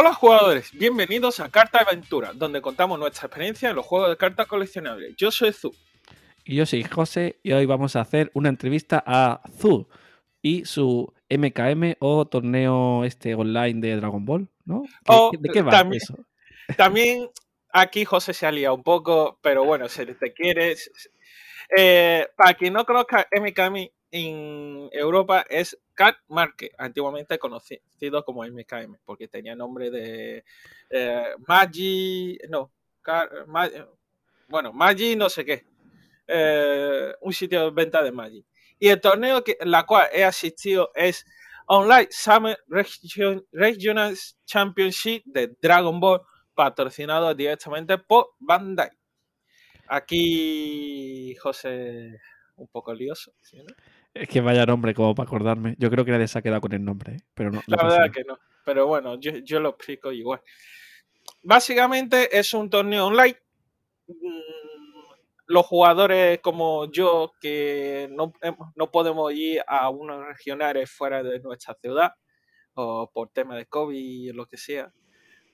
Hola jugadores, bienvenidos a Carta Aventura, donde contamos nuestra experiencia en los juegos de cartas coleccionables. Yo soy Zu. Y yo soy José y hoy vamos a hacer una entrevista a Zu y su MKM o torneo este online de Dragon Ball, ¿no? Oh, ¿De qué va también- eso? También aquí José se ha liado un poco, pero bueno, si te quieres. Eh, para quien no conozca, MKM en Europa es Card Market, antiguamente conocido como MKM, porque tenía nombre de eh, Magi. No, Car- Ma- bueno, Magi no sé qué. Eh, un sitio de venta de Magi. Y el torneo que la cual he asistido es Online Summer Region- Regional Championship de Dragon Ball, patrocinado directamente por Bandai. Aquí José un poco lioso. Es que vaya nombre como para acordarme. Yo creo que nadie se ha quedado con el nombre, ¿eh? pero no. no La verdad que no. Pero bueno, yo, yo lo explico igual. Básicamente es un torneo online. Mm, Los jugadores como yo, que no, hemos- no podemos ir a unos regionales fuera de nuestra ciudad, o por tema de COVID o lo que sea,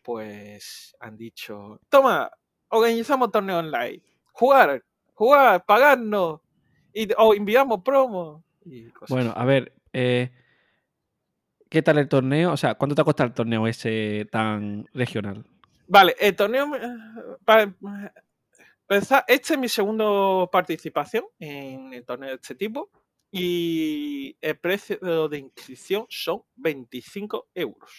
pues han dicho, toma, organizamos torneo online, jugar, jugar, pagarnos, y, o enviamos promos. Y cosas Bueno, así. a ver, eh, ¿qué tal el torneo? O sea, ¿cuánto te ha costado el torneo ese tan regional? Vale, el torneo. eh, Para empezar, esta es mi segunda participación en el torneo de este tipo. Y el precio de inscripción son 25 euros.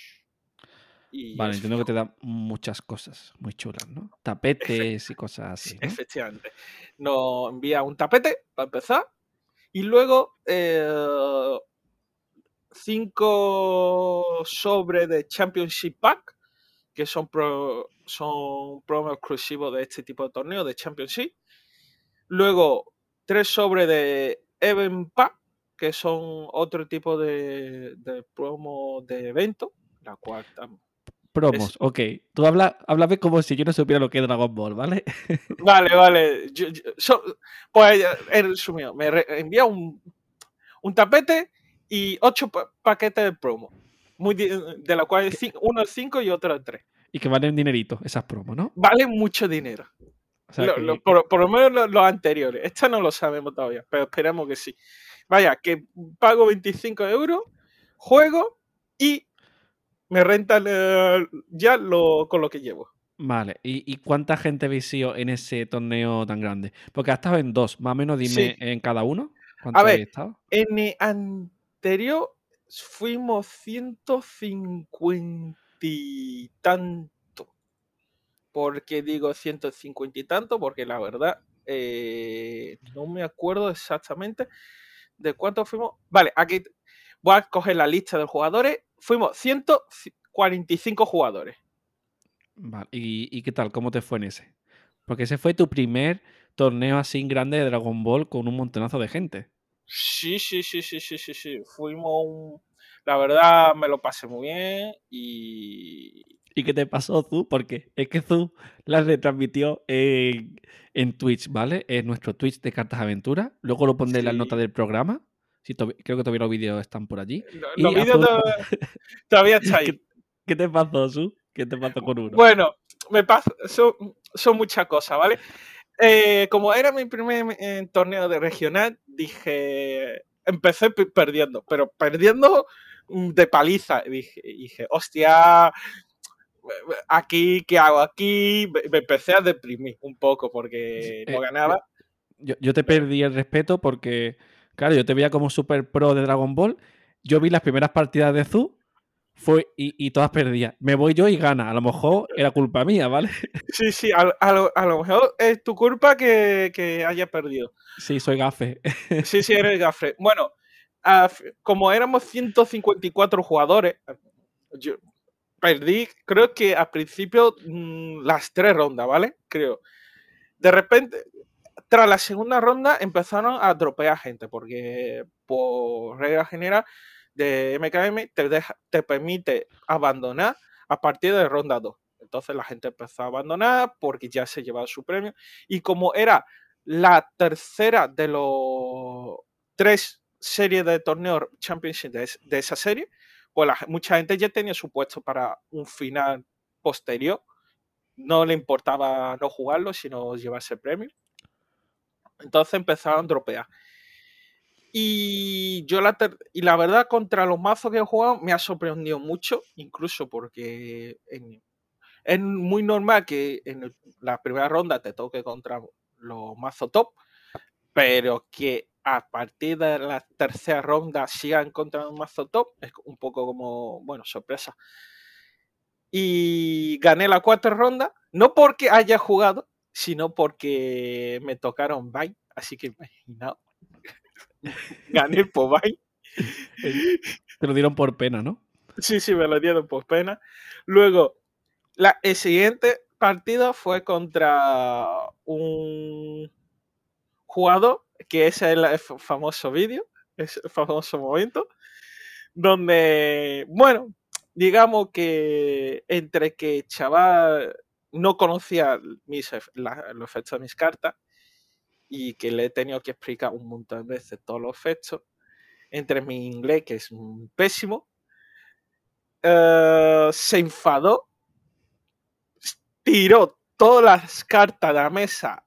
Y Vale, entiendo que te da muchas cosas muy chulas, ¿no? Tapetes y cosas así, ¿no? Efectivamente. Nos envía un tapete para empezar. Y luego eh, cinco sobres de Championship Pack, que son, pro, son promos exclusivos de este tipo de torneo, de Championship. Luego, tres sobres de Event Pack, que son otro tipo de, de promo de evento, la cual Promos, ok. Tú habla, háblame como si yo no supiera lo que es Dragon Ball, ¿vale? Vale, vale. Yo- yo- so- pues eh, en resumido, me re- envía un, un tapete y ocho pa- paquetes de promo. Muy di- de los cuales uno es cinco y otro es tres. Y que valen dinerito esas promos, ¿no? Vale mucho dinero. O sea, Lo- que- lo- por, por lo menos lo- los, anteriores. Esta no lo sabemos todavía, pero esperemos que sí. Vaya, que pago 25 euros, juego y me rentan eh, ya lo, con lo que llevo. Vale, ¿Y, y cuánta gente sido en ese torneo tan grande? Porque has estado en dos, más o menos dime Sí. en cada uno. ¿Cuánto A ver, estado? En el anterior fuimos 150 y tanto. ¿Por qué digo 150 y tanto? Porque la verdad eh, no me acuerdo exactamente de cuántos fuimos. Vale, aquí voy a coger la lista de jugadores. Fuimos 145 jugadores. Vale, ¿Y, y qué tal? ¿Cómo te fue en ese? Porque ese fue tu primer torneo así grande de Dragon Ball con un montonazo de gente. Sí, sí, sí, sí, sí, sí, sí. Fuimos un... La verdad me lo pasé muy bien y, ¿Y qué te pasó, Zu? Porque es que Zu las retransmitió en, en Twitch, ¿vale? En nuestro Twitch de Cartas Aventura. Luego lo pondré en la nota del programa. Sí, creo que todavía los vídeos están por allí. Y Los vídeos azul- todavía, todavía está ahí. ¿Qué, qué te pasó, Su? ¿Qué te pasó con uno? Bueno, me pasa, son, son muchas cosas, ¿vale? Eh, como era mi primer eh, torneo de regional, dije, empecé pe- perdiendo, pero perdiendo mm, de paliza. Dije, dije, hostia, aquí, ¿qué hago aquí? Me, me empecé a deprimir un poco porque no Eh, ganaba. Yo, yo te perdí el respeto porque, claro, yo te veía como super pro de Dragon Ball. Yo vi las primeras partidas de Zu fue, y, y todas perdía. Me voy yo y gana. A lo mejor era culpa mía, ¿vale? Sí, sí, a, a lo, a lo mejor es tu culpa que, que haya perdido. Sí, soy gafe. Sí, sí, eres gafre. Bueno, a como éramos 154 jugadores, yo perdí, creo que al principio mm, las tres rondas, ¿vale? Creo. De repente, tras la segunda ronda empezaron a dropear gente, porque por regla general de MKM te, te permite abandonar a partir de ronda 2. Entonces la gente empezó a abandonar porque ya se llevaba su premio. Y como era la tercera de los tres series de torneo Championship de, de esa serie, pues mucha gente ya tenía su puesto para un final posterior. No le importaba no jugarlo, sino llevarse el premio. Entonces empezaron a dropear. Y yo la, y la verdad, contra los mazos que he jugado, me ha sorprendido mucho, incluso porque es muy normal que en la primera ronda te toque contra los mazos top, pero que a partir de la tercera ronda sigan contra un mazo top, es un poco como, bueno, sorpresa. Y gané la cuarta ronda, no porque haya jugado, sino porque me tocaron Vine, así que imaginaos gané por Vine. Te lo dieron por pena, ¿no? Sí, sí, me lo dieron por pena. Luego, la, el siguiente partido fue contra un jugador, que ese es el famoso vídeo, ese famoso momento, donde, bueno, digamos que entre que chaval no conocía mis, los efectos de mis cartas y que le he tenido que explicar un montón de veces todos los efectos, entre mi inglés, que es pésimo, eh, se enfadó, tiró todas las cartas de la mesa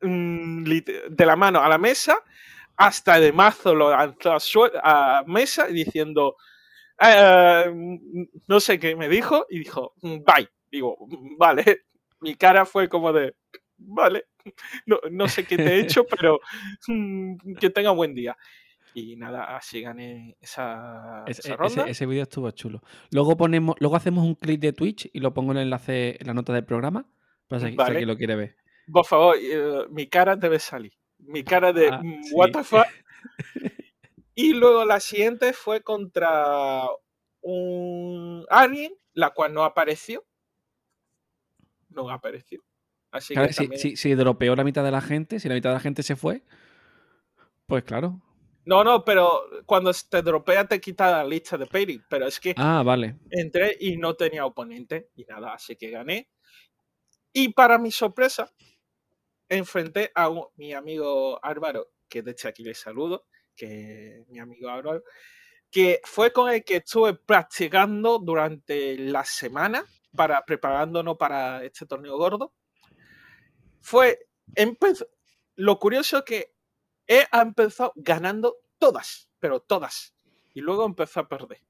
mm, de la mano a la mesa, hasta de mazo lo lanzó a, mesa diciendo, eh, no sé qué me dijo, y dijo, bye. Digo, vale. Mi cara fue como de, vale, no, sé qué te he hecho, pero mm, que tenga buen día. Y nada, así gané esa, esa ronda. Ese, ese vídeo estuvo chulo. Luego ponemos, luego hacemos un clip de Twitch y lo pongo en el enlace en la nota del programa para si, lo quiere ver. Por favor, eh, mi cara debe salir. Mi cara de ah, mm, what the fuck. y luego la siguiente fue contra un alguien, la cual no apareció. No apareció si, dropeó la mitad de la gente, si la mitad de la gente se fue, pues claro. No, no, pero cuando te dropea te quita la lista de pairing. Pero es que ah, vale. entré y no tenía oponente y nada, así que gané. Y para mi sorpresa, enfrenté a mi amigo Álvaro, que de hecho aquí le saludo, que mi amigo Álvaro, que fue con el que estuve practicando durante la semana para preparándonos para este torneo gordo fue, lo curioso que he empezado ganando todas, pero todas. Y luego empezó a perder.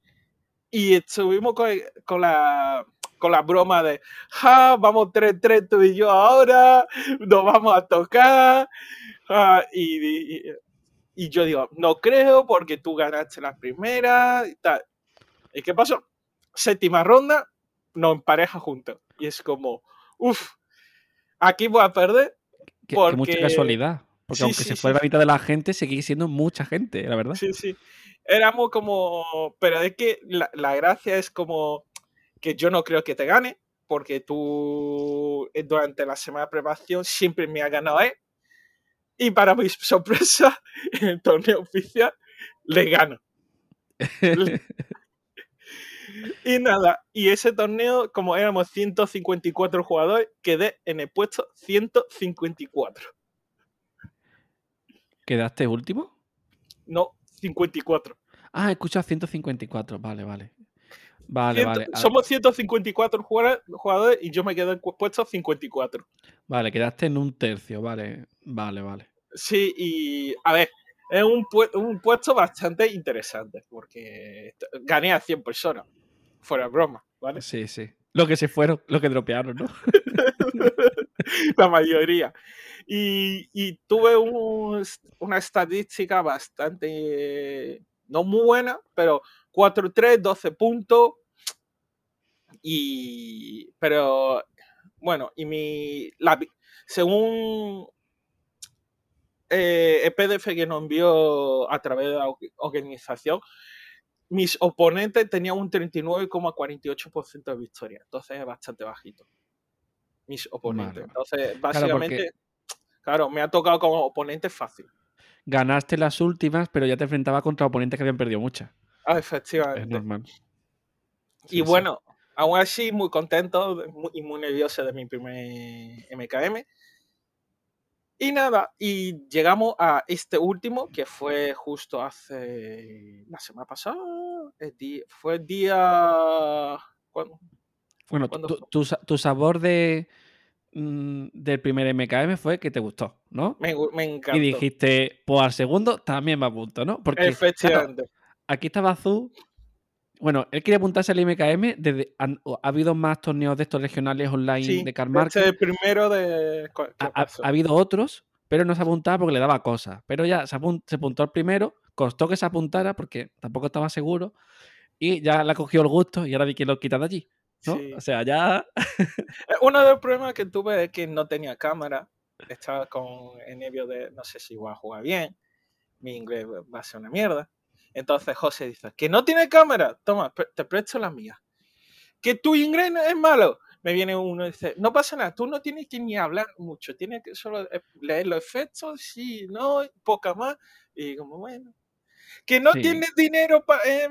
Y estuvimos con, la, con la broma de, ja, vamos 3-3 tú y yo ahora, nos vamos a tocar. y, y, yo digo, no creo porque tú ganaste la primera y tal. ¿Y qué pasó? Séptima ronda, nos empareja juntos. Y es como, uff, aquí voy a perder. Que, mucha casualidad. Porque aunque se fuera la mitad de la gente, sigue siendo mucha gente, la verdad. Sí, sí. Éramos como. Pero es que la, gracia es como que yo no creo que te gane, porque tú eh, durante la semana de preparación siempre me has ganado él. Y para mi sorpresa, en el torneo oficial, le gano. Y nada, y ese torneo, como éramos 154 jugadores, quedé en el puesto 154. ¿Quedaste último? No, 54. Ah, escucha 154, vale, vale. Vale, vale. Somos 154 jugadores y yo me quedé en puesto 54. Vale, quedaste en un tercio, vale, vale, vale. Sí, y a ver, es un, un puesto bastante interesante porque gané a 100 personas fuera broma, ¿vale? Sí, sí. Lo que se fueron, lo que dropearon, ¿no? La mayoría. Y, tuve una estadística bastante, no muy buena, pero 4-3, 12 puntos. Y, pero, bueno, y mi, según eh, el PDF que nos envió a través de la organización, mis oponentes tenían un 39,48% de victoria. Entonces es bastante bajito. Mis oponentes. Entonces, básicamente, claro, me ha tocado como oponente fácil. Ganaste las últimas, pero ya te enfrentaba contra oponentes que habían perdido muchas. Ah, efectivamente. Es normal. y bueno, aún así, muy contento y muy nervioso de mi primer MKM. Y nada, y llegamos a este último, que fue justo hace la semana pasada, el día, fue el día... ¿cuándo? Bueno, ¿Cuándo tu, tu sa- tu sabor de, mm, del primer MKM fue que te gustó, ¿no? Me, me encantó. Y dijiste, pues al segundo también me apunto, ¿no? Porque claro, Efectivamente. aquí estaba Azul. Bueno, él quería apuntarse al MKM desde. han- ha habido más torneos de estos regionales online Sí, de Car este Market. es el primero de... ¿qué Ha, habido otros, pero no se apuntaba porque le daba cosas. Pero ya se, apun- se apuntó al primero, costó que se apuntara porque tampoco estaba seguro. Y ya le ha cogido el gusto y ahora vi que lo quita de allí. ¿no? Sí. O sea, ya. Uno de los problemas que tuve es que no tenía cámara. Estaba con el nervio de no sé si voy a jugar bien. Mi inglés va a ser una mierda. Entonces José dice, que no tiene cámara. Toma, te presto la mía. Que tu inglés no es malo. Me viene uno y dice, no pasa nada, tú no tienes que ni hablar mucho, tienes que solo eh, leer los efectos, sí, no, poca más. Y como, bueno. Que no Sí. tienes dinero pa- eh,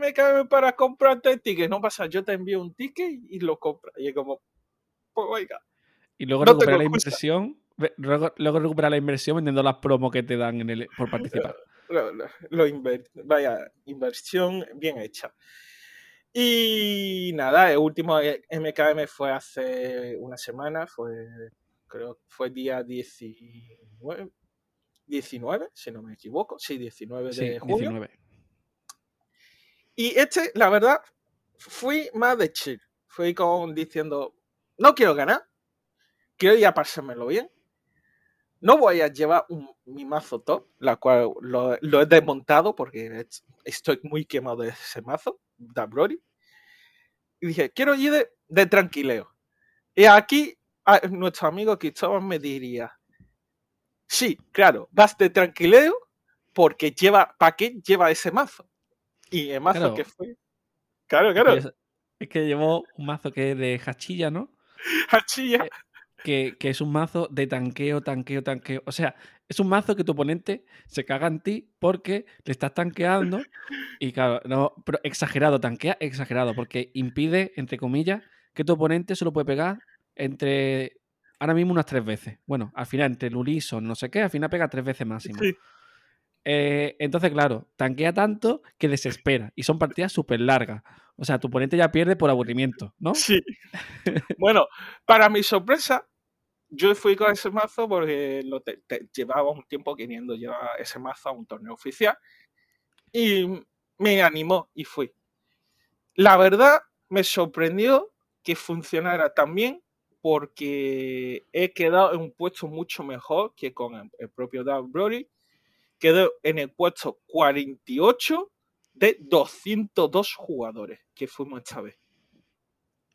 para comprarte el ticket. No pasa, yo te envío un ticket y lo compras. Y es como, pues oiga. Y luego No recuperar la inversión. ve- Luego, luego recuperar la inversión vendiendo las promos que te dan en el, por participar. Lo, lo- lo inver- vaya, inversión bien hecha. Y nada, el último MKM fue hace una semana, fue, creo que fue día 19, 19, si no me equivoco, sí, 19 de Sí, junio. 19. Y este, la verdad, fui más de chill. Fui con diciendo, no quiero ganar, quiero ya pasármelo bien. No voy a llevar un- mi mazo top, la cual lo, lo he desmontado porque es- estoy muy quemado de ese mazo, da Brody. Y dije, quiero ir de, de tranquileo. Y aquí a- nuestro amigo Cristóbal me diría, sí, claro, vas de tranquileo porque lleva, ¿para qué lleva ese mazo? Y el mazo Claro. que fue... Claro, claro, Es, es que llevó un mazo que es de hachilla, ¿no? hachilla. Que, que es un mazo de tanqueo, tanqueo, tanqueo. O sea, es un mazo que tu oponente se caga en ti porque le estás tanqueando. Y claro, no, pero exagerado, tanquea exagerado, porque impide, entre comillas, que tu oponente solo puede pegar entre ahora mismo unas tres veces. Bueno, al final, entre el Ulison, no sé qué, al final pega tres veces máximo. Sí, Eh, entonces, claro, tanquea tanto que desespera. Y son partidas súper largas. O sea, tu oponente ya pierde por aburrimiento, ¿no? sí. bueno, para mi sorpresa, yo fui con ese mazo porque lo te- te- llevaba un tiempo queriendo llevar ese mazo a un torneo oficial y me animó y fui. La verdad, me sorprendió que funcionara tan bien porque he quedado en un puesto mucho mejor que con el, propio Doug Brody. Quedó en el puesto 48 de 202 jugadores que fuimos esta vez.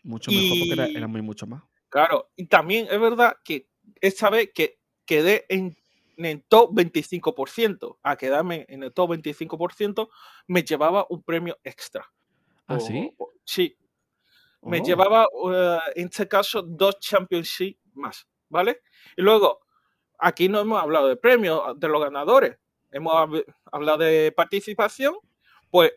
Mucho mejor porque era, era muy mucho más. Claro, y también es verdad que esta vez que quedé en, en el top 25%, a quedarme en el top 25%, me llevaba un premio extra. ¿Ah, O- sí? o- sí, me Oh. llevaba eh, en este caso dos Championship más, ¿vale? Y luego, aquí no hemos hablado de premios de los ganadores, hemos hab- hablado de participación, pues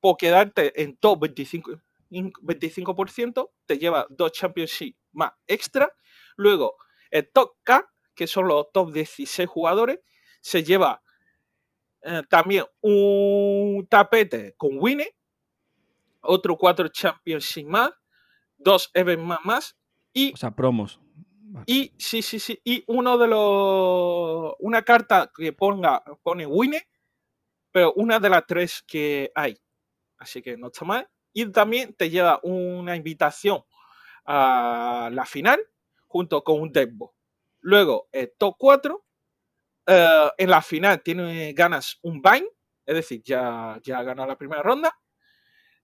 por quedarte en top 25, in- 25% te lleva dos Championship más extra. Luego, el top K, que son los top 16 jugadores, se lleva eh, también un tapete con Winnie, otro cuatro Championship más, dos Event más, más y O sea, promos. Y sí, sí, sí. Y uno de los. Una carta que ponga, pone Winnie, pero una de las tres que hay. Así que no está mal. Y también te lleva una invitación a la final junto con un Deckbo. Luego, el top 4. eh, en la final tiene, ganas un Vine, es decir, ya, ya ganado la primera ronda.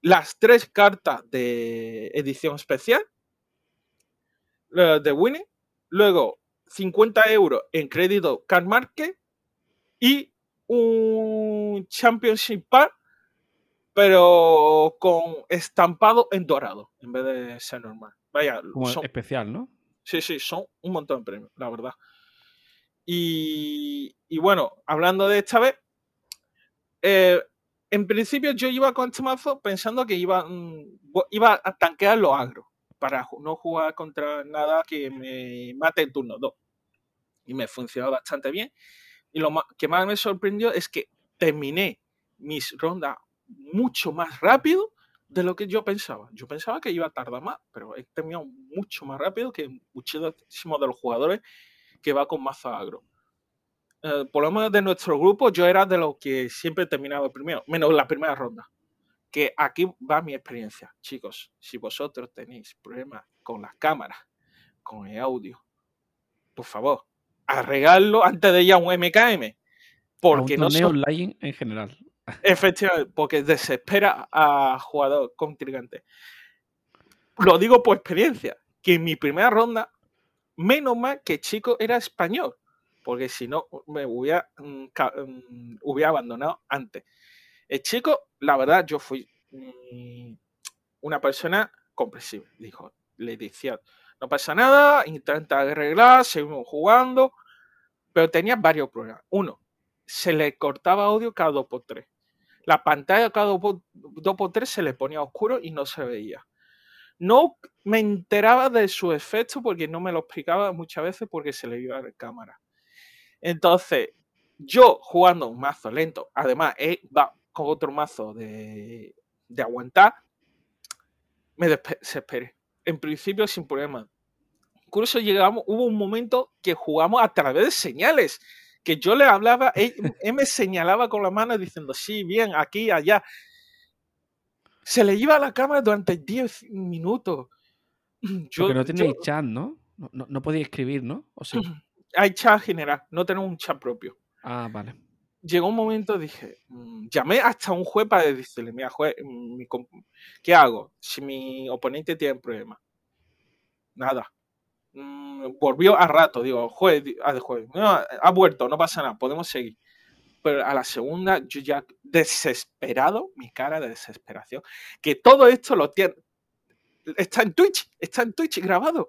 Las tres cartas de edición especial eh, de Winnie. Luego, 50 euros en crédito Card Market y un Championship Pack, pero con estampado en dorado en vez de ser normal. Vaya, Como son, especial, ¿no? sí, sí, son un montón de premios, la verdad. Y, y bueno, hablando de esta vez, eh, en principio yo iba con este mazo pensando que iba, mm, iba a tanquear los agros para no jugar contra nada que me mate en turno 2. Y me funcionó bastante bien. Y lo que más me sorprendió es que terminé mis rondas mucho más rápido de lo que yo pensaba. Yo pensaba que iba a tardar más, pero he terminado mucho más rápido que muchísimos de los jugadores que va con mazo agro. Eh, por lo menos de nuestro grupo, yo era de los que siempre terminaba primero, menos la primera ronda. Que aquí va mi experiencia. Chicos, si vosotros tenéis problemas con las cámaras, con el audio, por favor, arreglarlo antes de ir a un MKM. Porque no son... online en general. Efectivamente, porque desespera a jugador contrincante. Lo digo por experiencia, que en mi primera ronda, menos mal que chico era español, porque si no me hubiera, mm, mm, hubiera abandonado antes. El chico, la verdad, yo fui mm, una persona comprensible. Dijo, le decía, no pasa nada, intenta arreglar, seguimos jugando, pero tenía varios problemas. Uno, se le cortaba audio cada dos por tres. La pantalla cada dos por tres se le ponía oscuro y no se veía. No me enteraba de su efecto porque no me lo explicaba muchas veces porque se le iba a la cámara. Entonces, yo jugando un mazo lento, además eh, va con otro mazo de, de aguantar, me desesperé. En principio sin problema. Incluso llegamos, hubo un momento que jugamos a través de señales que yo le hablaba, él, me señalaba con la mano diciendo, sí, bien, aquí, allá. Se le iba a la cámara durante 10 minutos. Yo, Porque no tenéis chat, ¿no? ¿no? No, podía escribir, ¿no? O sea... Hay chat general, no tenemos un chat propio. Ah, vale. Llegó un momento, dije, mm, llamé hasta un juez para decirle, mira, juez, mm, ¿qué hago si mi oponente tiene problemas? Nada. Mm, volvió a rato, digo, juez, ha vuelto, no pasa nada, podemos seguir. Pero a la segunda, yo ya desesperado, mi cara de desesperación, que todo esto lo tiene, está en Twitch, está en Twitch grabado.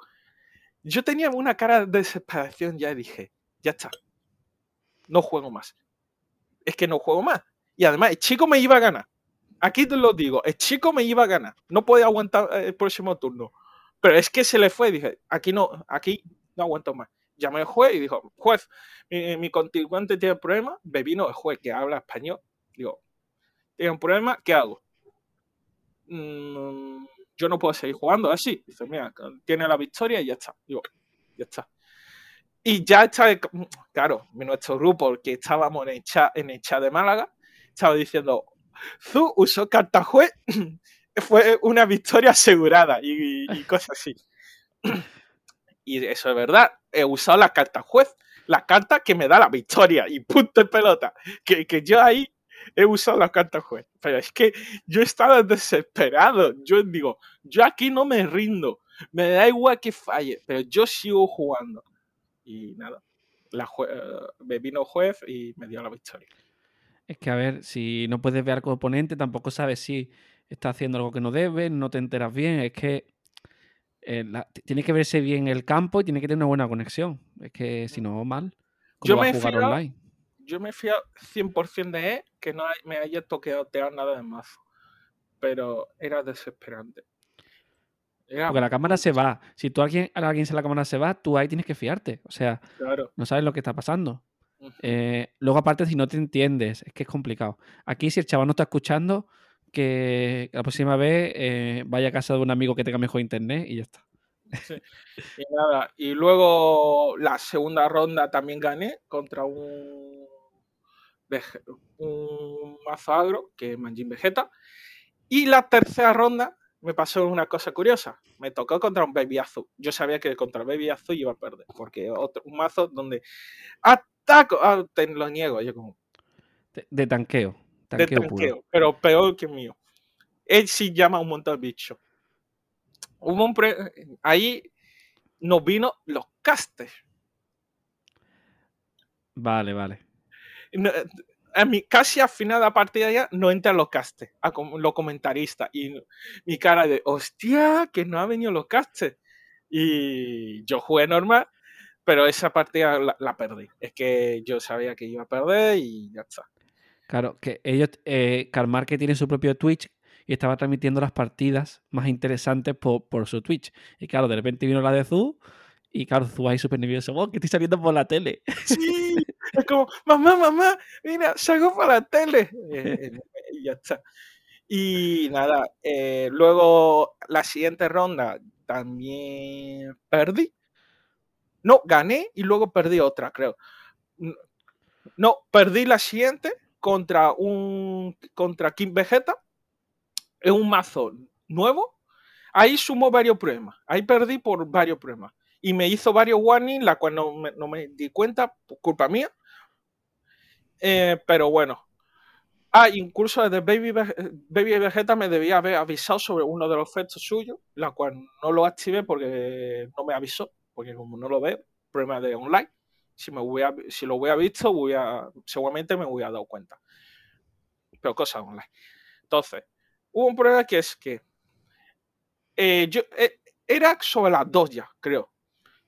Yo tenía una cara de desesperación, ya dije, ya está, no juego más. Es que no juego más. Y además, el chico me iba a ganar. Aquí te lo digo, el chico me iba a ganar. No puede aguantar el próximo turno. Pero es que se le fue, dije, aquí no, aquí no aguanto más. Llamé al juez y dijo, juez, mi, mi contribuente tiene problema, me vino el juez que habla español. Digo, tiene un problema, ¿qué hago? Mm, yo no puedo seguir jugando así. Dice, mira, tiene la victoria y ya está. Digo, ya está. Y ya está, claro, nuestro grupo, que estábamos en el chat, en el chat de Málaga, estaba diciendo, Zu usó carta juez fue una victoria asegurada y, cosas así. Y eso es verdad. He usado la carta juez, la carta que me da la victoria y punto de pelota. Que, que yo ahí he usado la carta juez. Pero es que yo estaba desesperado. Yo digo, yo aquí no me rindo. Me da igual que falle, pero yo sigo jugando. Y nada, la me vino juez y me dio la victoria. Es que a ver, si no puedes ver con oponente, tampoco sabes si está haciendo algo que no debe, no te enteras bien. Es que eh, tiene que verse bien el campo y tiene que tener una buena conexión. Es que si no, mal. Yo me, jugar online? yo me fío 100% de él que no me haya toqueado nada de mazo. Pero era desesperante. Porque la cámara se va. Si tú a alguien, a alguien se la cámara se va, tú ahí tienes que fiarte. O sea, no sabes lo que está pasando. Eh, luego, aparte, si no te entiendes, es que es complicado. Aquí, si el chaval no está escuchando, que la próxima vez eh, vaya a casa de un amigo que tenga mejor internet y ya está. Y nada, y luego la segunda ronda también gané contra un, un mazagro, que es Manjin Vegeta. Y la tercera ronda me pasó una cosa curiosa. Me tocó contra un Baby Azul. Yo sabía que contra el Baby Azul iba a perder, porque otro, un mazo donde ataco, ah, te lo niego, yo como... de tanqueo de tanqueo, pero peor que mío. Él sí llama un montón de bichos. un ahí nos vino los castes. Vale, vale. a mí, casi al final de la partida ya no entran los castes, a los comentaristas. Y mi cara de, hostia, que no ha venido los castes. Y yo jugué normal, pero esa partida la, la, perdí. Es que yo sabía que iba a perder y ya está. Claro, que ellos, eh, que tiene su propio Twitch y estaba transmitiendo las partidas más interesantes por, su Twitch. Y claro, de repente vino la de Zu y claro, Zu ahí súper nervioso, oh, que estoy saliendo por la tele. Sí, es como, mamá, mamá, mira, salgo por la tele. Eh, y ya está. Y nada, eh, luego la siguiente ronda también perdí. No, gané y luego perdí otra, creo. No, perdí la siguiente contra un contra King Vegeta. Es un mazo nuevo. Ahí sumó varios problemas. Ahí perdí por varios problemas. Y me hizo varios warnings, la cual no me, di cuenta, por culpa mía. Eh, pero bueno. Ah, incluso desde Baby, Baby Vegeta me debía haber avisado sobre uno de los efectos suyos, la cual no lo activé porque no me avisó, porque como no lo veo, problema de online. Si, me hubiera, si lo hubiera visto, voy a, seguramente me hubiera dado cuenta. Pero cosas online. Entonces, hubo un problema que es que eh, yo eh, era sobre las dos ya, creo.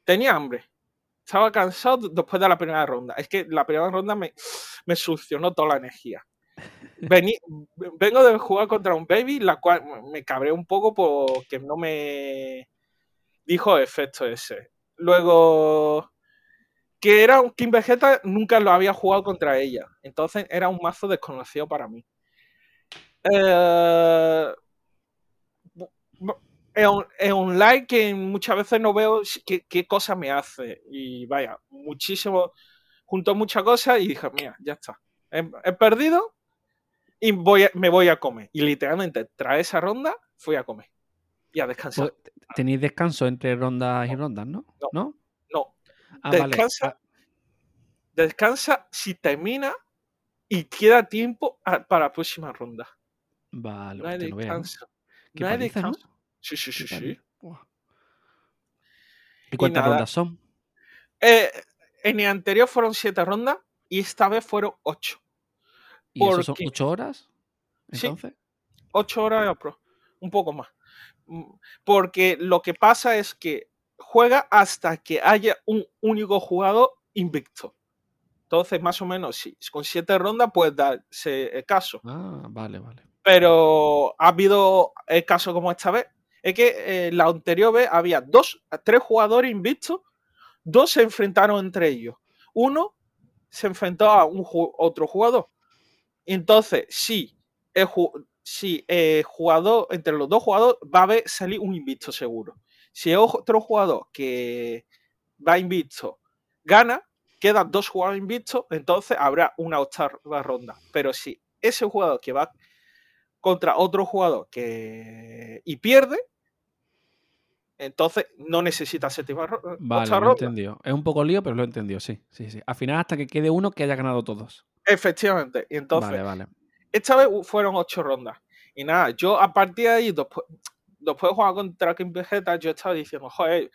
Tenía hambre. Estaba cansado después de la primera ronda. Es que la primera ronda me, me toda la energía. vengo de jugar contra un baby, la cual me cabré un poco porque no me dijo efecto ese. Luego, que era un King Vegeta, nunca lo había jugado contra ella. Entonces era un mazo desconocido para mí. Eh, es un, like que muchas veces no veo qué, qué cosa me hace. Y vaya, muchísimo, junto a muchas cosas y dije, mira, ya está. He, perdido y voy me voy a comer. Y literalmente, tras esa ronda, fui a comer y a descansar. Pues, Tenéis descanso entre rondas y rondas, ¿no? No. No. Ah, descansa, ah. descansa si termina y queda tiempo para la próxima ronda. Vale, no hay descanso. No, hay descanso. Sí, sí, sí, sí. ¿Y cuántas rondas son? Eh, en el anterior fueron siete rondas y esta vez fueron ocho. ¿Y eso son ocho horas? Entonces. Sí, ocho horas, un poco más. Mm, porque lo que pasa es que juega hasta que haya un único jugador invicto. Entonces, más o menos, sí, con siete rondas puedes darse el caso. Ah, vale, vale. Pero ha habido el caso como esta vez, es que eh, la anterior vez había dos, tres jugadores invictos, dos se enfrentaron entre ellos. Uno se enfrentó a un otro jugador. Entonces, si el, si el jugador, entre los dos jugadores, va a haber salir un invicto seguro. Si otro jugador que va invicto gana, quedan dos jugadores invictos, entonces habrá una octava ronda. Pero si ese jugador que va contra otro jugador que y pierde, entonces no necesita séptima ronda. Vale, lo he entendido. Es un poco lío, pero lo he entendido, sí, sí, sí. Al final hasta que quede uno que haya ganado todos. Efectivamente. Y entonces, esta vez fueron ocho rondas. Y nada, yo a partir de ahí, después, después de jugar contra King Vegeta, yo estaba diciendo, joder,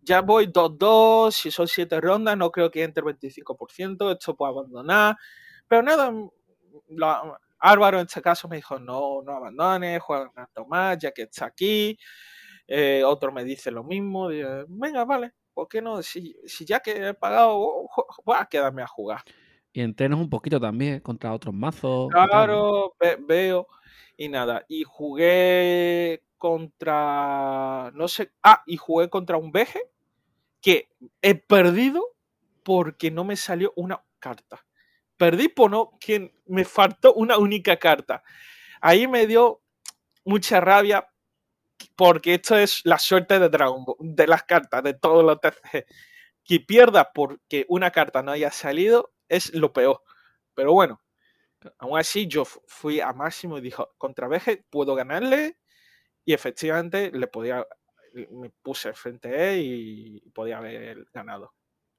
ya voy 2-2, si son siete rondas, no creo que entre el 25%, esto puedo abandonar. Pero nada, Álvaro en este caso me dijo, no, no abandones, juega un rato más, ya que está aquí. Eh, otro me dice lo mismo, venga, vale, ¿por qué no? Si, ya que he pagado, voy a quedarme a jugar. Y entrenas un poquito también contra otros mazos. Claro, veo. Y nada, y jugué contra, no sé, ah, y jugué contra un veje que he perdido porque no me salió una carta. Perdí por no, que me faltó una única carta. Ahí me dio mucha rabia porque esto es la suerte de Dragon Ball, de las cartas, de todos los TCG. Que pierda porque una carta no haya salido es lo peor. Pero bueno, aún así yo fui a máximo y dijo, contra Veje puedo ganarle y efectivamente le podía, me puse frente a él y podía haber ganado.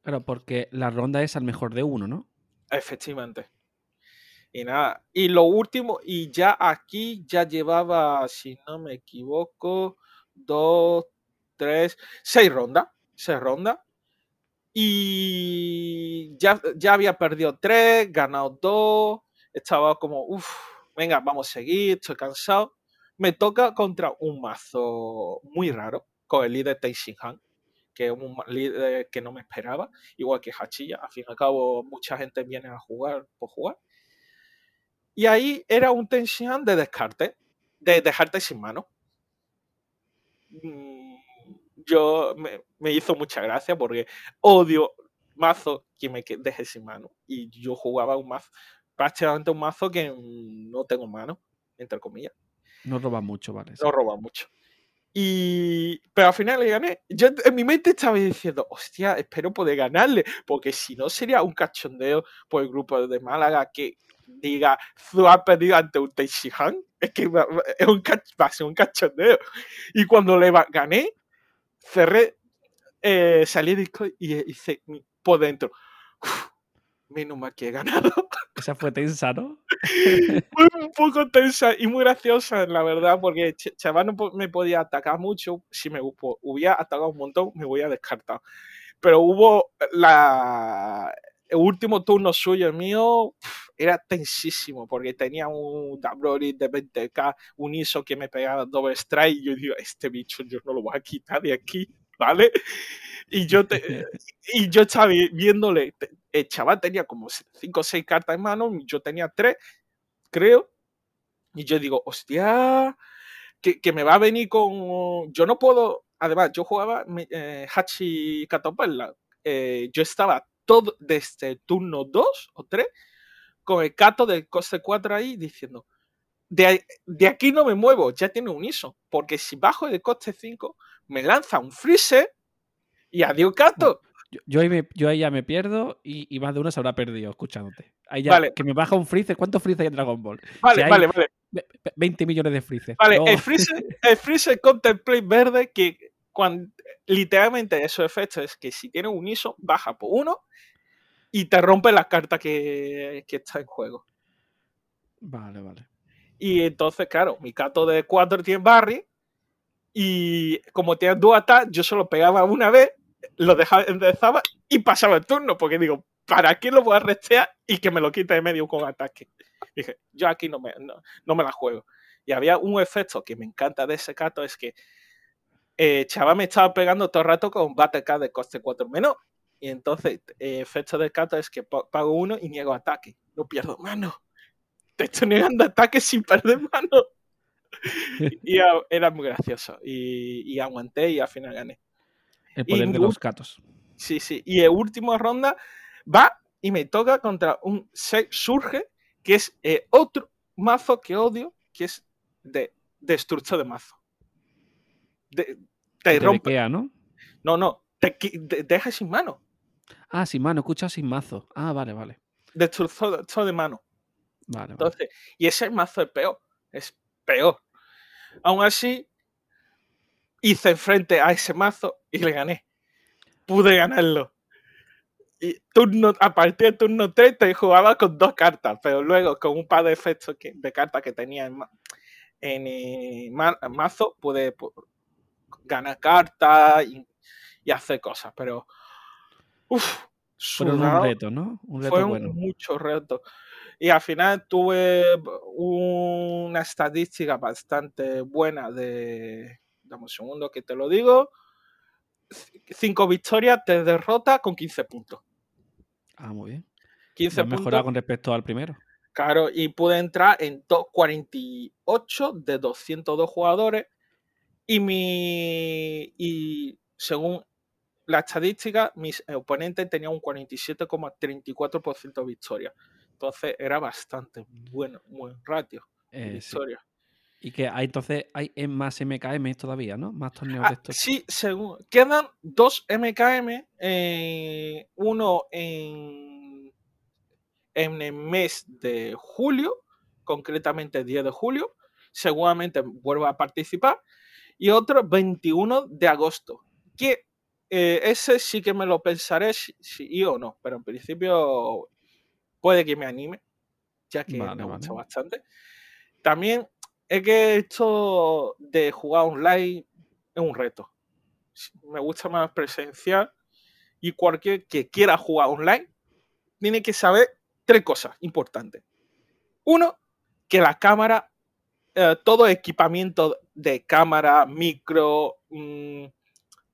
Claro, porque la ronda es al mejor de uno, ¿no? Efectivamente. Y nada, y lo último, y ya aquí ya llevaba, si no me equivoco, dos, tres, seis rondas, seis rondas. Y ya, ya había perdido tres, ganado dos, estaba como, uff, venga, vamos a seguir, estoy cansado. Me toca contra un mazo muy raro, con el líder Han que es un líder que no me esperaba, igual que Hachilla. Al fin y al cabo, mucha gente viene a jugar por jugar. Y ahí era un tension de descarte, de dejarte sin mano. Mm, yo me, hizo mucha gracia porque odio mazo que me deje sin mano. Y yo jugaba un mazo, prácticamente un mazo que no tengo mano. entre comillas. No roba mucho, vale. No roba mucho. Y, pero al final le gané. Yo en mi mente estaba diciendo, hostia, espero poder ganarle, porque si no sería un cachondeo por el grupo de Málaga que diga, Zu ha perdido ante un Teixehan. Es que va, es un, va a ser un cachondeo. Y cuando le gané, cerré, eh, salí de y hice por dentro. menos mal que he ganado. Esa fue tensa, ¿no? poco tensa y muy graciosa, la verdad, porque chaval no me podía atacar mucho. Si me hubiera atacado un montón, me voy a descartar. Pero hubo la, el último turno suyo, el mío, era tensísimo, porque tenía un Dabrori de 20k, un ISO que me pegaba doble strike, y yo digo, este bicho yo no lo voy a quitar de aquí, ¿vale? Y yo, te, y yo estaba viéndole, el chaval tenía como 5 o 6 cartas en mano, yo tenía 3, creo, y yo digo, hostia, que, que, me va a venir con... Yo no puedo, además, yo jugaba eh, Hachi Katopella, eh, yo estaba todo desde el turno 2 o 3 con el Cato del coste 4 ahí diciendo, de, de, aquí no me muevo, ya tiene un ISO, porque si bajo el coste 5 me lanza un freezer y adiós Cato. Yo, yo, ahí me, yo, ahí ya me pierdo y, y, más de uno se habrá perdido escuchándote. Ahí ya, vale. que me baja un freezer. ¿Cuántos freezer hay en Dragon Ball? Vale, si vale, vale. 20 millones de freezer. Vale, no. el freezer, el freezer contemplate verde que cuando, literalmente esos efectos es que si tiene un ISO, baja por uno y te rompe la carta que, que está en juego. Vale, vale. Y entonces, claro, mi cato de 4 tiene Barry. Y como tiene dos yo solo pegaba una vez, lo dejaba, empezaba y pasaba el turno. Porque digo, ¿para qué lo voy a restear y que me lo quite de medio con ataque? Dije, yo aquí no me, no, no me la juego. Y había un efecto que me encanta de ese cato, es que eh, chaval me estaba pegando todo el rato con Battle de coste 4 menos. Y entonces, eh, efecto de cato es que pago uno y niego ataque. No pierdo mano. Te estoy negando ataque sin perder mano. y era muy gracioso. Y, y, aguanté y al final gané. El poder y, de los catos. Sí, sí. Y el último ronda va y me toca contra un surge, que es eh, otro mazo que odio, que es de destrucción de mazo. De, te rompe. Ikea, ¿no? No, no. Te, te, deja sin mano. Ah, sin mano, escucha sin mazo. Ah, vale, vale. Destrucción de mano. Vale, Entonces, vale. y ese mazo es peor. Es peor. Aún así, hice frente a ese mazo y le gané. Pude ganarlo. Y turno, a partir del turno 3 te jugaba con dos cartas, pero luego con un par de efectos que, de cartas que tenía en, en, en mazo, pude ganar cartas y, y, hacer cosas. Pero, uff, Fueron un reto, ¿no? Un reto fue bueno. muchos retos. Y al final tuve una estadística bastante buena de. Dame un segundo que te lo digo. Cinco victorias, tres derrotas con 15 puntos. Ah, muy bien. 15 puntos. mejorado con respecto al primero. Claro, y pude entrar en top 48 de 202 jugadores. Y mi. Y según la estadística, mis oponentes tenían un 47,34% de victoria. Entonces era bastante bueno, buen ratio de Eh, victoria. Y que hay entonces hay más MKM todavía, ¿no? Más torneos Ah, de estos. sí, según. Quedan dos MKM. eh, uno en, en el mes de julio, concretamente el 10 de julio. Seguramente vuelvo a participar. Y otro 21 de agosto. Que eh, ese sí que me lo pensaré si, si sí o no. Pero en principio puede que me anime. Ya que Vale, me vale. gusta bastante. También es que esto de jugar online es un reto. Me gusta más presencial y cualquier que quiera jugar online tiene que saber tres cosas importantes. Uno, que la cámara, eh, todo equipamiento de cámara, micro, mmm,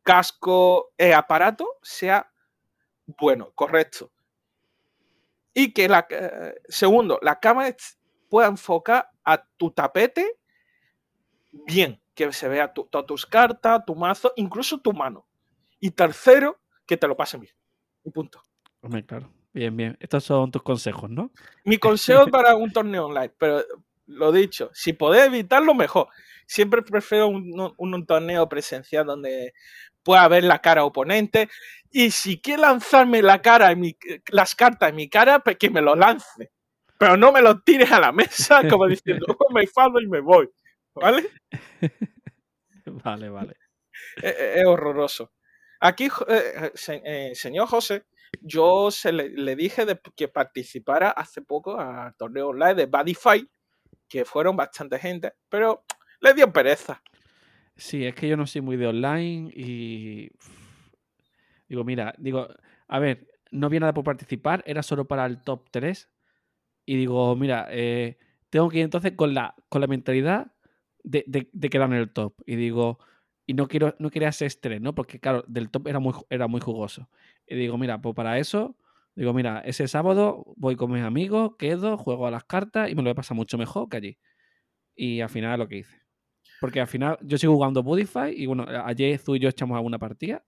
casco, eh, aparato sea bueno, correcto. Y que la, eh, segundo, la cámara pueda enfocar a tu tapete bien, que se vea tu, todas tus cartas, tu mazo, incluso tu mano. Y tercero, que te lo pasen bien. Y punto. Hombre, claro. Bien, bien. Estos son tus consejos, ¿no? Mi consejo para un torneo online, pero lo dicho, si podés evitarlo, mejor. Siempre prefiero un, un, torneo presencial donde pueda ver la cara oponente. Y si quiere lanzarme la cara en mi, las cartas en mi cara, pues que me lo lance. Pero no me lo tires a la mesa como diciendo, oh, me falo y me voy. ¿Vale? Vale, vale. Es, horroroso. Aquí, eh, eh, señor José, yo se le, dije que participara hace poco al torneo online de Badify, que fueron bastante gente, pero le dio pereza. Sí, es que yo no soy muy de online y. Digo, mira, digo, a ver, no había nada por participar, era solo para el top 3. Y digo, mira, eh, tengo que ir entonces con la, con la mentalidad de, de, quedar en el top. Y digo, y no quiero, no quería ser estrés, ¿no? Porque claro, del top era muy, era muy jugoso. Y digo, mira, pues para eso, digo, mira, ese sábado voy con mis amigos, quedo, juego a las cartas y me lo voy a pasar mucho mejor que allí. Y al final lo que hice. Porque al final yo sigo jugando Budify y bueno, ayer tú y yo echamos alguna partida.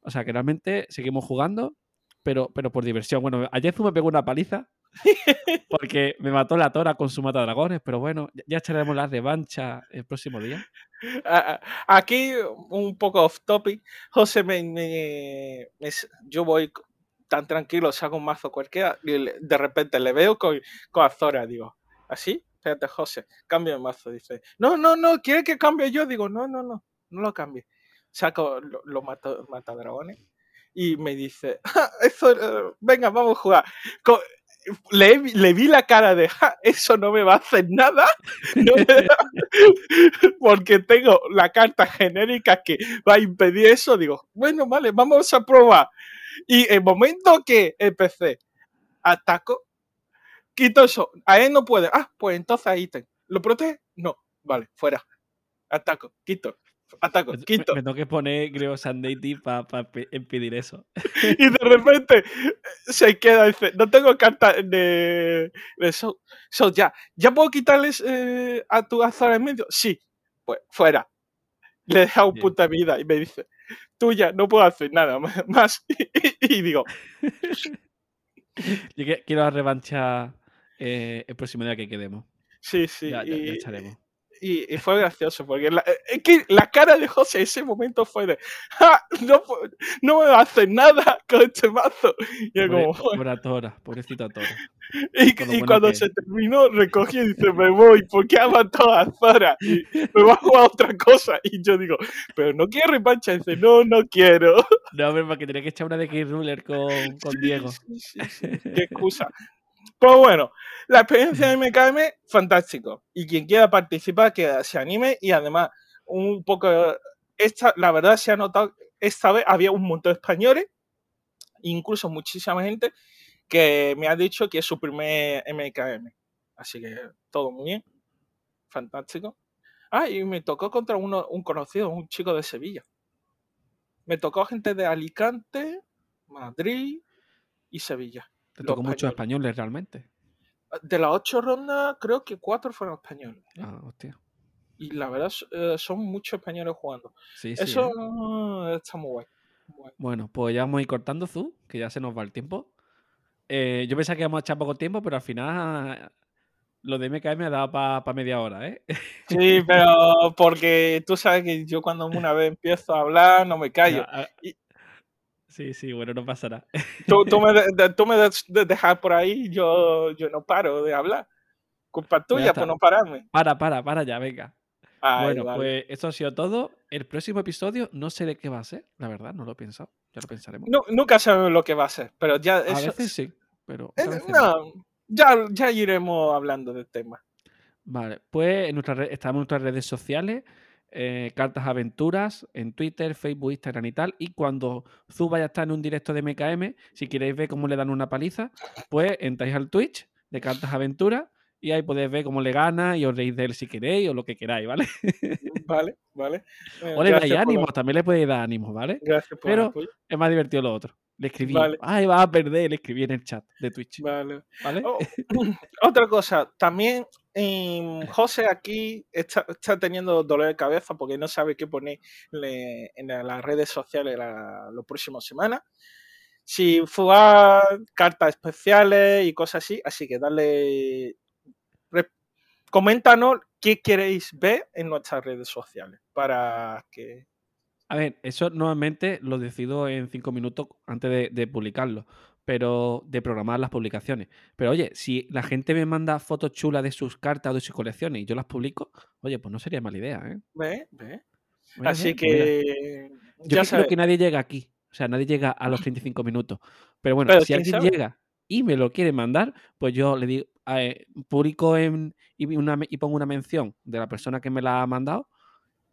O sea que realmente seguimos jugando, pero, pero por diversión. Bueno, ayer tú me pegó una paliza porque me mató la tora con su mata dragones, pero bueno, ya echaremos la revancha el próximo día. Aquí, un poco off topic, José, me, yo voy tan tranquilo, saco un mazo cualquiera y de repente le veo con, con Azora, digo, ¿así? Espérate, José, cambio de mazo, dice. No, no, no, ¿quiere que cambie yo? Digo, no, no, no, no lo cambie. Saco los mata, dragones y me dice, ah, eso, eh, venga, vamos a jugar le, vi la cara de, eso no me va a hacer nada, porque tengo la carta genérica que va a impedir eso. Digo, bueno, vale, vamos a probar. Y el momento que empecé, ataco, quito eso, a él no puede. Ah, pues entonces ítem. ¿Lo protege? No, vale, fuera. Ataco, quito. Ataco, quito. Me, tengo que poner, creo, Sandeity para impedir eso. y de repente se queda, dice, no tengo carta de, eso. ya, ¿ya puedo quitarles eh, a tu azar en medio? Sí, pues fuera. Le deja un puta vida y me dice, tuya, no puedo hacer nada más. y, digo... Yo quiero la revancha eh, el próximo día que quedemos. Sí, sí. Ya, echaremos y, fue gracioso, porque la, eh, es que la cara de José en ese momento fue de, no, no me va a hacer nada con este mazo. Y yo como, Pobrecita Tora, pobrecita Tora. Y, cuando se terminó, recogí y dice, me voy, porque ha matado a Zora? Y me va a jugar otra cosa. Y yo digo, pero no quiero repancha. Y dice, no, no quiero. No, pero porque tenía que echar una de K-Ruler con, con Diego. Sí, sí, sí, Qué excusa. Pues bueno, la experiencia de MKM, fantástico. Y quien quiera participar, que se anime. Y además, un poco, esta, la verdad se ha notado, esta vez había un montón de españoles, incluso muchísima gente, que me ha dicho que es su primer MKM. Así que todo muy bien. Fantástico. Ah, y me tocó contra uno, un conocido, un chico de Sevilla. Me tocó gente de Alicante, Madrid y Sevilla. Te tocó muchos españoles realmente. De las ocho rondas, creo que cuatro fueron españoles. ¿eh? Ah, hostia. Y la verdad, eh, son muchos españoles jugando. Sí, Eso ¿eh? está muy guay. Bueno, pues ya vamos a ir cortando, Zu, que ya se nos va el tiempo. yo pensaba que íbamos a echar poco tiempo, pero al final lo de MKM me ha dado para media hora, ¿eh? Sí, pero porque tú sabes que yo cuando una vez empiezo a hablar no me callo. Sí, sí, bueno, no pasará. Tú, tú me, tú me dejas por ahí, yo, yo no paro de hablar. Culpa tuya por no pararme. Para, para, para ya, venga. bueno, pues esto ha sido todo. El próximo episodio no sé de qué va a ser, la verdad, no lo he pensado. Ya lo pensaremos. No, nunca sabemos lo que va a ser, pero ya. A veces sí, pero. Eh, no, ya, ya iremos hablando del tema. Vale, pues en nuestra estamos en nuestras redes sociales. Eh, cartas Aventuras en Twitter, Facebook, Instagram y tal. Y cuando Zu vaya a estar en un directo de MKM, si queréis ver cómo le dan una paliza, pues entráis al Twitch de Cartas Aventuras y ahí podéis ver cómo le gana y os reís de él si queréis o lo que queráis, ¿vale? Vale, vale. Eh, o le dais ánimos, también le podéis dar ánimos, ¿vale? Gracias por Pero es más divertido lo otro. Le escribí, ay, va a perder, le escribí en el chat de Twitch. Vale. ¿Vale? Oh, otra cosa, también José aquí está, teniendo dolor de cabeza porque no sabe qué poner en las redes sociales la, las próximas semanas. Si jugar cartas especiales y cosas así, así que dale coméntanos qué queréis ver en nuestras redes sociales para que... A ver, eso normalmente lo decido en cinco minutos antes de, de publicarlo, pero de programar las publicaciones. Pero oye, si la gente me manda fotos chulas de sus cartas o de sus colecciones y yo las publico, oye, pues no sería mala idea, ¿eh? Ve, ve. Mira, Así mira. que... Yo Ya creo que nadie llega aquí. O sea, nadie llega a los 35 minutos. Pero bueno, Pero si alguien sabe. llega y me lo quiere mandar, pues yo le digo, eh, publico en, y, una, me- y pongo una mención de la persona que me la ha mandado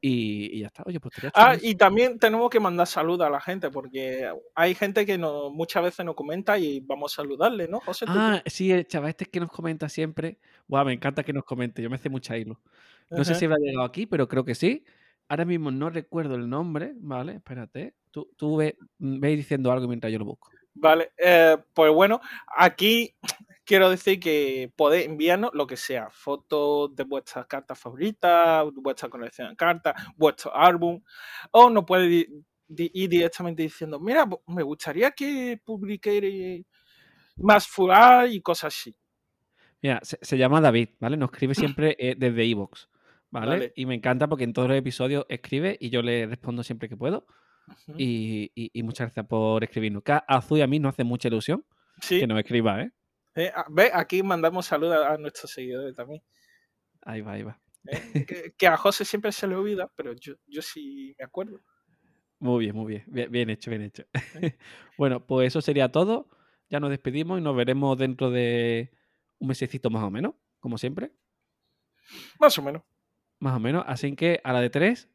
y, y ya está. Oye, pues chulo Ah, y también tenemos que mandar saludos a la gente, porque hay gente que no, muchas veces nos comenta y vamos a saludarle, ¿no, José? Ah, sí, el chaval este que nos comenta siempre. Guau, me encanta que nos comente. Yo me hace mucha hilo. No sé si habrá llegado aquí, pero creo que sí. Ahora mismo no recuerdo el nombre, ¿vale? Espérate. Tú, tú ve, ve diciendo algo mientras yo lo busco. Vale, eh, pues bueno, aquí quiero decir que podéis enviarnos lo que sea, fotos de vuestras cartas favoritas, vuestra colección de cartas, vuestro álbum, o nos di- ir directamente diciendo, mira, bo- me gustaría que publique más furar y cosas así. Mira, se, se llama David, ¿vale? Nos escribe siempre eh, desde Evox, ¿vale? Vale. Y me encanta porque en todos los episodios escribe y yo le respondo siempre que puedo. Y, y- y muchas gracias por escribirnos. Que a Azul y a mí nos hace mucha ilusión Sí, que nos escriba, ¿eh? Eh, ah, ve, aquí mandamos saludos a nuestros seguidores también. Ahí va, ahí va. eh, que, que a José siempre se le olvida, pero yo, yo sí me acuerdo. Muy bien, muy bien. Bien, bien hecho, bien hecho. bueno, pues eso sería todo. Ya nos despedimos y nos veremos dentro de un mesecito más o menos, como siempre. Más o menos. Más o menos. Así que a la de tres.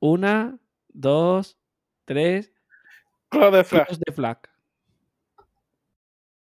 Una, dos, tres. Claro de flag.